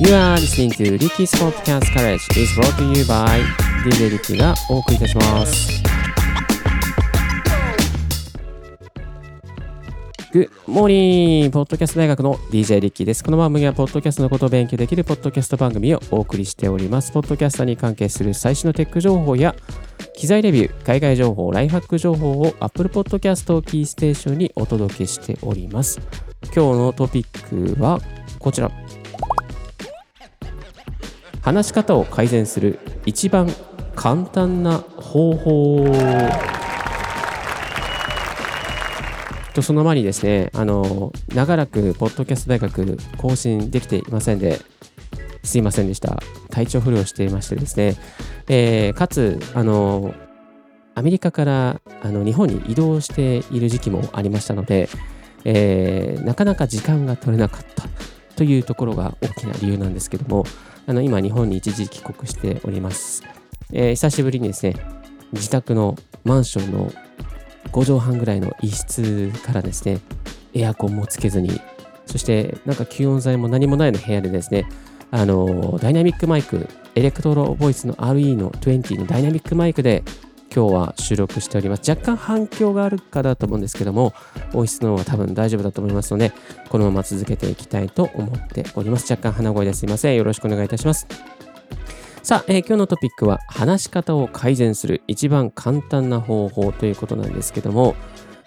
You are listening to Ricky's Podcast College is brought to you by DJ Ricky がお送りいたします。Good morning! ポッドキャスト大学の DJ リッキーです。この番組は、ポッドキャストのことを勉強できるポッドキャスト番組をお送りしております。ポッドキャスターに関係する最新のテック情報や、機材レビュー、海外情報、ライフハック情報を Apple Podcast をキーステーションにお届けしております。今日のトピックはこちら。話し方を改善する一番簡単な方法。とその前にですね、あの長らくポッドキャスト大学更新できていませんで、すいませんでした。体調不良していましてですね、えーかつ、あのアメリカからあの日本に移動している時期もありましたので、えーなかなか時間が取れなかったというところが大きな理由なんですけども、あの今、日本に一時帰国しております。えー久しぶりにですね、自宅のマンションの5畳半ぐらいの一室からですね、エアコンもつけずに、そしてなんか吸音材も何もないの部屋でですね、あのダイナミックマイク、エレクトロボイスの RE の20のダイナミックマイクで今日は収録しております。若干反響があるかだと思うんですけども、音質の方は多分大丈夫だと思いますので、このまま続けていきたいと思っております。若干鼻声ですいません。よろしくお願いいたします。さあ、えー今日のトピックは話し方を改善する一番簡単な方法ということなんですけども、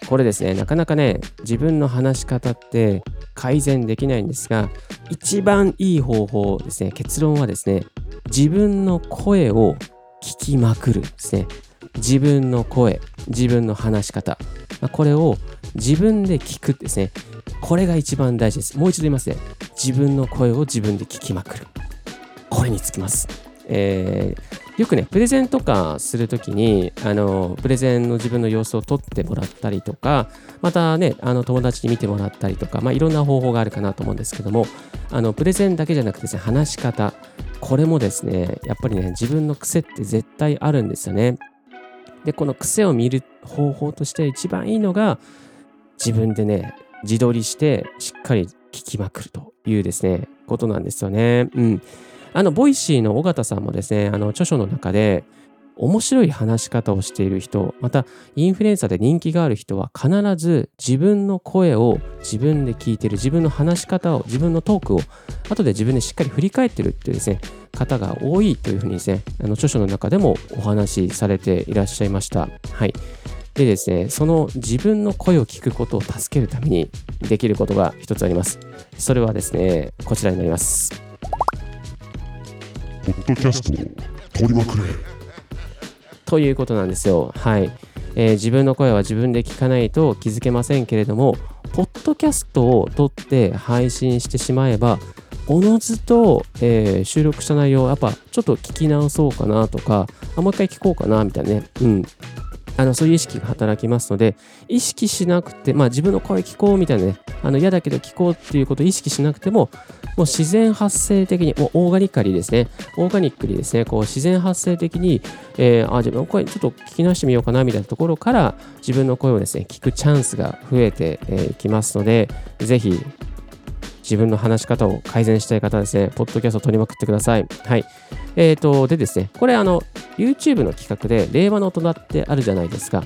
これですね、なかなかね、自分の話し方って改善できないんですが、一番いい方法ですね、結論はですね、自分の声を聞きまくるですね。自分の声、自分の話し方、まあこれを自分で聞くですね。これが一番大事です。もう一度言いますね。自分の声を自分で聞きまくる。これにつきます。えーよくね、プレゼンとかするときに、あの、プレゼンの自分の様子を撮ってもらったりとか、またね、あの、友達に見てもらったりとか、まあ、いろんな方法があるかなと思うんですけども、あの、プレゼンだけじゃなくてですね、話し方、これもですね、やっぱりね、自分の癖って絶対あるんですよね。で、この癖を見る方法として一番いいのが、自分でね、自撮りして、しっかり聞きまくるというですね、ことなんですよね。うん。あの、 Voicy の緒方さんもですね、あの、著書の中で、面白い話し方をしている人、また、インフルエンサーで人気がある人は必ず自分の声を自分で聞いてる、自分の話し方を、自分のトークを、後で自分でしっかり振り返ってるっていうですね、方が多いというふうにですね、あの著書の中でもお話しされていらっしゃいました。はい。でですね、その自分の声を聞くことを助けるためにできることが一つあります。それはですね、こちらになります。ポッドキャストを取りまくれ。ということなんですよ。はい。えー自分の声は自分で聞かないと気づけませんけれども、ポッドキャストを撮って配信してしまえば、おのずと、えー収録した内容をやっぱちょっと聞き直そうかなとか、あもう一回聞こうかなみたいなね。うん。あのそういう意識が働きますので、意識しなくて、まあ自分の声聞こうみたいなね、あの嫌だけど聞こうっていうことを意識しなくても、もう自然発生的に、もうオーガニカリーですね、オーガニックにですね、こう自然発生的に、えーあ、自分の声ちょっと聞き直してみようかなみたいなところから、自分の声をですね、聞くチャンスが増えて、えーきますので、ぜひ、自分の話し方を改善したい方ですね、ポッドキャストを取りまくってください。はい。えっ、と、でですね、これ、あの、YouTube の企画で、令和の大人ってあるじゃないですか。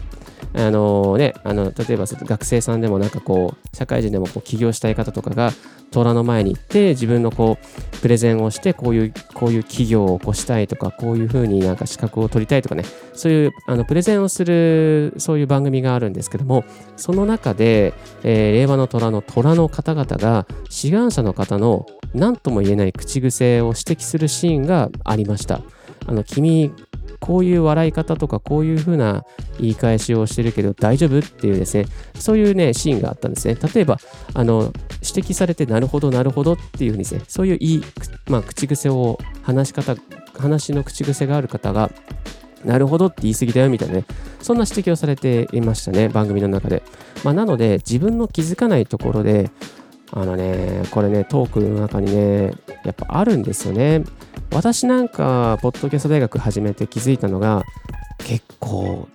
あのね、あの例えば学生さんでもなんかこう社会人でもこう起業したい方とかが虎の前に行って自分のこうプレゼンをしてこういうこういう企業を起こしたいとかこういうふうになんか資格を取りたいとかねそういうあのプレゼンをするそういう番組があるんですけどもその中で、えー令和の虎の虎の方々が志願者の方の何とも言えない口癖を指摘するシーンがありました。あの君こういう笑い方とかこういう風な言い返しをしてるけど大丈夫っていうですねそういうねシーンがあったんですね。例えばあの指摘されてなるほどなるほどっていう風にですねそういう言い、まあ、口癖を話し方話の口癖がある方がなるほどって言い過ぎだよみたいなねそんな指摘をされていましたね番組の中で、まあ、なので自分の気づかないところであのねこれねトークの中にねやっぱあるんですよね。私なんか、ポッドキャスト大学始めて気づいたのが、結構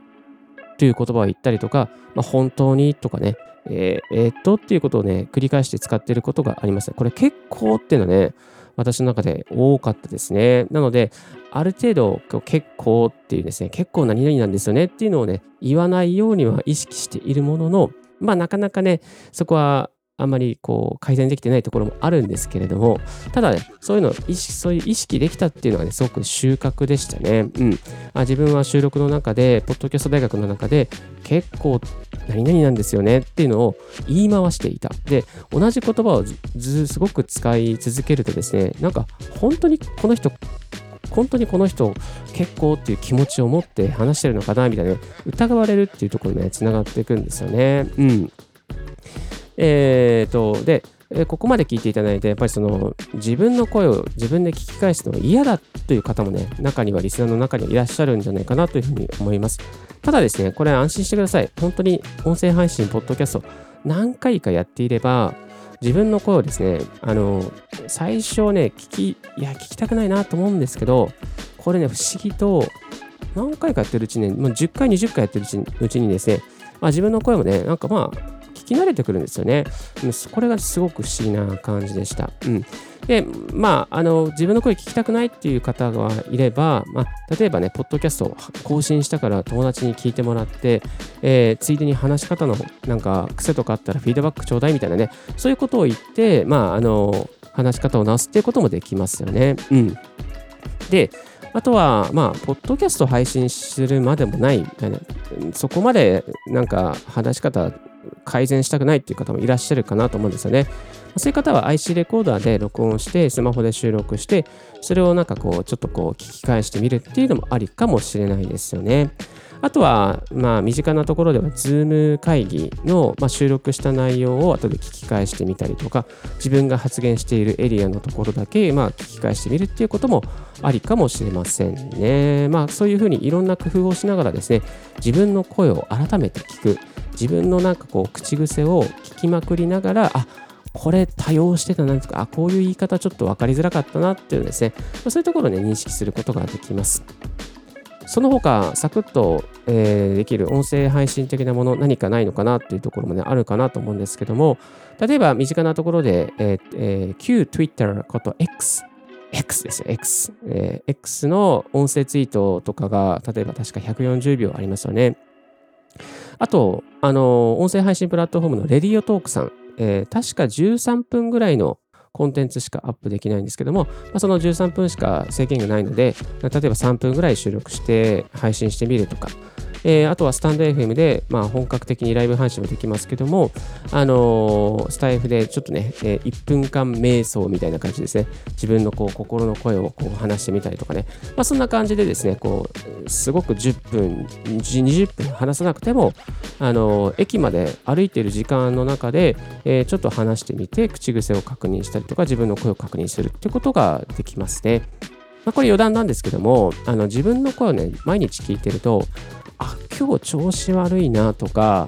という言葉を言ったりとか、まあ、本当にとかね、えー、えー、っとっていうことをね、繰り返して使っていることがあります。これ結構っていうのはね、私の中で多かったですね。なので、ある程度、結構っていうですね、結構何々なんですよねっていうのをね、言わないようには意識しているものの、まあなかなかね、そこはあんまりこう改善できてないところもあるんですけれども、ただね、そういうの意識、そういう意識できたっていうのはね、すごく収穫でしたね。うん。あ自分は収録の中で、ポッドキャスト大学の中で、結構何々なんですよねっていうのを言い回していた。で、同じ言葉をずすごく使い続けるとですね、なんか本当にこの人、本当にこの人結構っていう気持ちを持って話してるのかなみたいな、疑われるっていうところにね、つながっていくんですよね。うん。えーと、で、ここまで聞いていただいて、やっぱりその自分の声を自分で聞き返すのが嫌だという方もね、中にはリスナーの中にはいらっしゃるんじゃないかなというふうに思います。ただですね、これ安心してください。本当に音声配信、ポッドキャスト、何回かやっていれば、自分の声をですね、あの、最初ね、聞き、いや、聞きたくないなと思うんですけど、これね、不思議と、何回かやってるうちに、もう10回、20回やってるうちにですね、まあ、自分の声もね、なんかまあ、聞き慣れてくるんですよね。これがすごく不思議な感じでした。うん、で、まあ、あの、自分の声聞きたくないっていう方がいれば、まあ、例えばね、ポッドキャストを更新したから友達に聞いてもらって、えー、ついでに話し方のなんか癖とかあったらフィードバックちょうだいみたいなね、そういうことを言って、まあ、あの、話し方を直すっていうこともできますよね。うん。で、あとは、まあ、ポッドキャスト配信するまでもない、そこまでなんか話し方改善したくないっていう方もいらっしゃるかなと思うんですよね。そういう方は IC レコーダーで録音して、スマホで収録して、それをなんかこう、ちょっとこう、聞き返してみるっていうのもありかもしれないですよね。あとは、まあ、身近なところでは、Zoom 会議の、まあ、収録した内容を後で聞き返してみたりとか、自分が発言しているエリアのところだけ、まあ、聞き返してみるっていうこともありかもしれませんね。まあ、そういうふうにいろんな工夫をしながらですね、自分の声を改めて聞く。自分のなんかこう口癖を聞きまくりながらあこれ多用してたなとかあこういう言い方ちょっと分かりづらかったなっていうですねそういうところをね認識することができますその他サクッと、えー、できる音声配信的なもの何かないのかなっていうところもねあるかなと思うんですけども例えば身近なところで、えーえー、旧 Twitter こと X X ですよ、X、えー。X の音声ツイートとかが、例えば確か140秒ありますよね。あと、あの、音声配信プラットフォームのレディオトークさん、えー、確か13分ぐらいのコンテンツしかアップできないんですけども、まあ、その13分しか制限がないので、例えば3分ぐらい収録して配信してみるとか、えー、あとはスタンド FM で、まあ、本格的にライブ配信もできますけども、あのー、スタイフでちょっとね、えー、1分間瞑想みたいな感じですね。自分のこう心の声をこう話してみたりとかね。まあ、そんな感じでですね、こう、すごく10分、20分話さなくても、あのー、駅まで歩いている時間の中で、えー、ちょっと話してみて、口癖を確認したりとか、自分の声を確認するってことができますね。まあ、これ余談なんですけども、あの自分の声をね、毎日聞いてると、今日調子悪いなとか、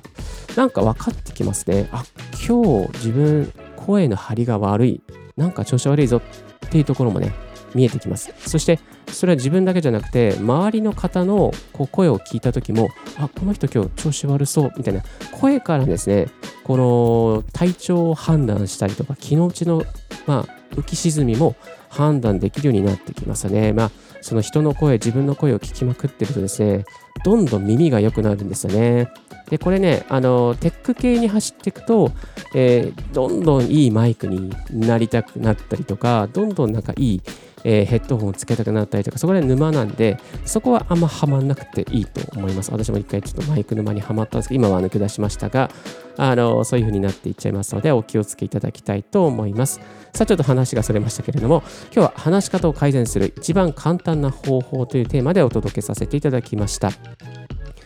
なんか分かってきますね。あ、今日自分声の張りが悪い。なんか調子悪いぞっていうところもね、見えてきます。そして、それは自分だけじゃなくて、周りの方のこう声を聞いた時も、あ、この人今日調子悪そうみたいな、声からですね、この体調を判断したりとか、気の内の、まあ、浮き沈みも判断できるようになってきますね。まあ、その人の声、自分の声を聞きまくってるとですね、どんどん耳が良くなるんですよね。で、これね、あの、テック系に走っていくと、えー、どんどんいいマイクになりたくなったりとか、どんどんなんかいい、えー、ヘッドホンをつけたくなったりとか、そこで沼なんで、そこはあんまハマんなくていいと思います。私も一回ちょっとマイク沼にはまったんですけど、今は抜け出しましたが、あの、そういう風になっていっちゃいますので、お気をつけいただきたいと思います。さあ、ちょっと話がそれましたけれども、今日は話し方を改善する一番簡単な方法というテーマでお届けさせていただきました。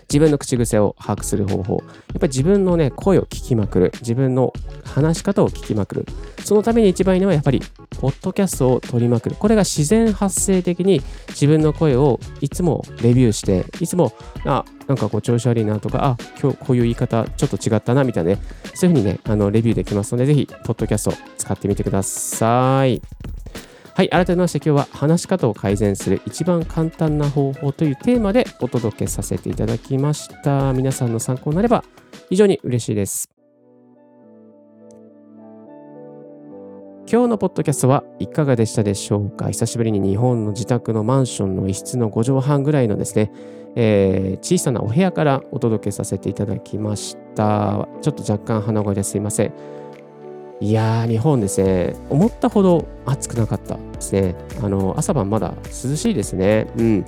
自分の口癖を把握する方法。やっぱり自分のね、声を聞きまくる。自分の話し方を聞きまくる。そのために一番いいのはやっぱり、ポッドキャストを取りまくる。これが自然発生的に自分の声をいつもレビューして、いつも、あ、なんかこう調子悪いなとか、あ、今日こういう言い方ちょっと違ったなみたいなね、そういうふうにね、あのレビューできますので、ぜひ、ポッドキャスト使ってみてください。はい、改めまして今日は話し方を改善する一番簡単な方法というテーマでお届けさせていただきました。皆さんの参考になれば非常に嬉しいです。今日のポッドキャストはいかがでしたでしょうか？久しぶりに日本の自宅のマンションの一室の5畳半ぐらいのですね、えー、小さなお部屋からお届けさせていただきました。ちょっと若干鼻声ですいません。いやー、日本ですね、思ったほど暑くなかったですね。あの朝晩まだ涼しいですね。うん。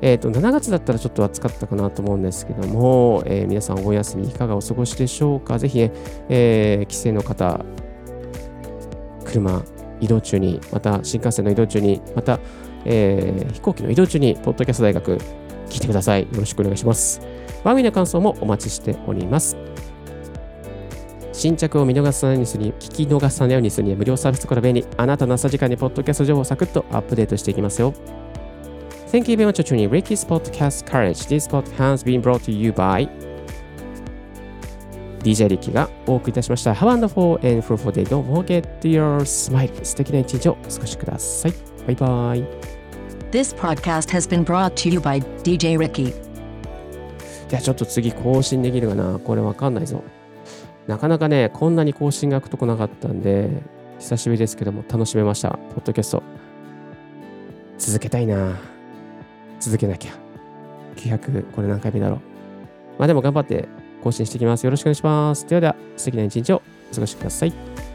えっ、ー、と、7月だったらちょっと暑かったかなと思うんですけども、えー、皆さんお休みいかがお過ごしでしょうか？ぜひね、えー、帰省の方、車、移動中に、また新幹線の移動中に、また、えー、飛行機の移動中に、ポッドキャスト大学、聞いてください。よろしくお願いします。番組の感想もお待ちしております。新着を見逃さないようにするに、聞き逃さないようにするには無料サービスから便利。あなたの朝時間にポッドキャスト情報をサクッとアップデートしていきますよ。Thank you very much for tuning Ricky's Podcast Courage. This podcast has been brought to you by DJ リッキーがお送りいたしました。Have a wonderful and fruitful day. Don't forget your smile. 素敵な一日をお過ごしください。バイバイ。This podcast has been brought to you by DJ Ricky. じゃあちょっと次更新できるかなこれわかんないぞ。なかなかね、こんなに更新が来とこなかったんで、久しぶりですけども楽しめました。ポッドキャスト。続けたいな。続けなきゃ。900、これ何回目だろう。まあでも頑張って更新していきます。よろしくお願いします。ではでは、素敵な一日をお過ごしください。